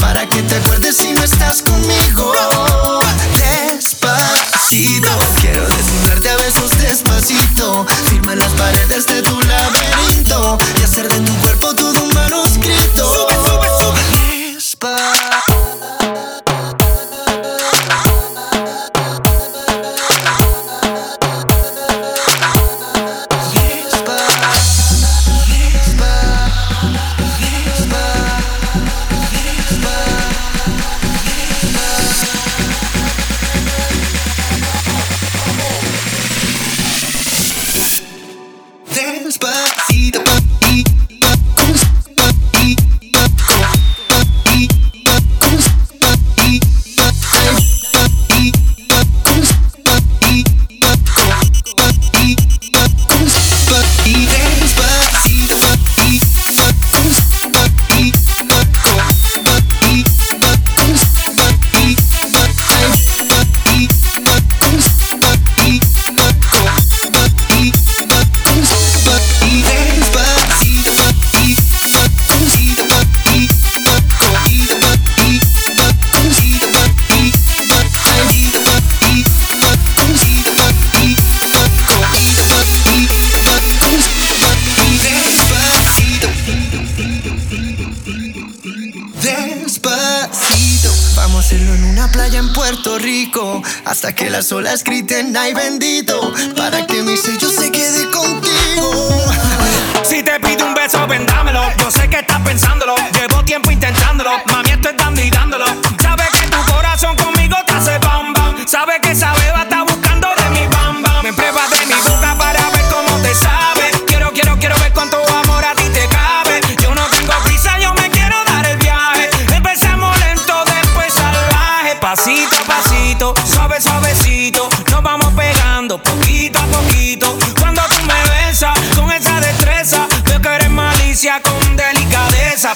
Para que te acuerdes si no estás conmigo. Despacito, Despacito, a hacerlo en una playa en Puerto Rico. Hasta que las olas griten, ay bendito. Para que mi sello se quede contigo.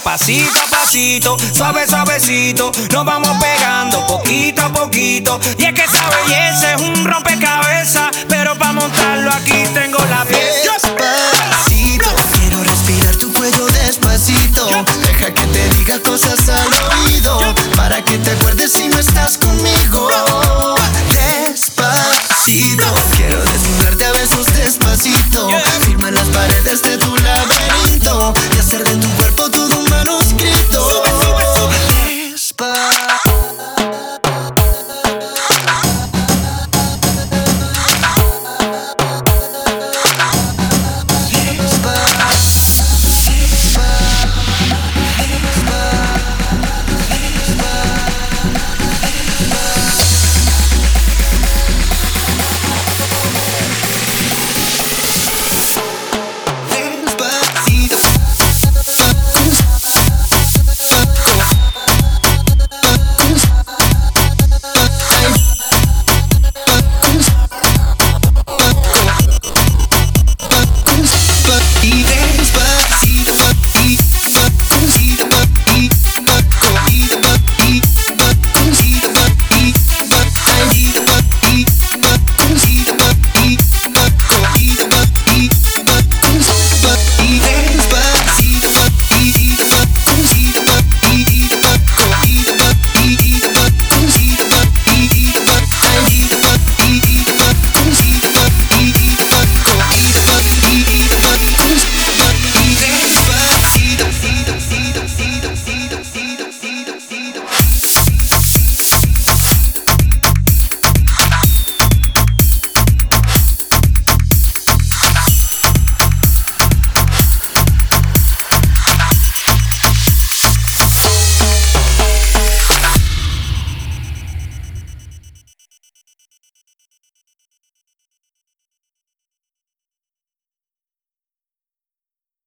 Pasito a pasito, suave, suavecito. Nos vamos pegando poquito a poquito. Y es que esa belleza es un rompecabezas.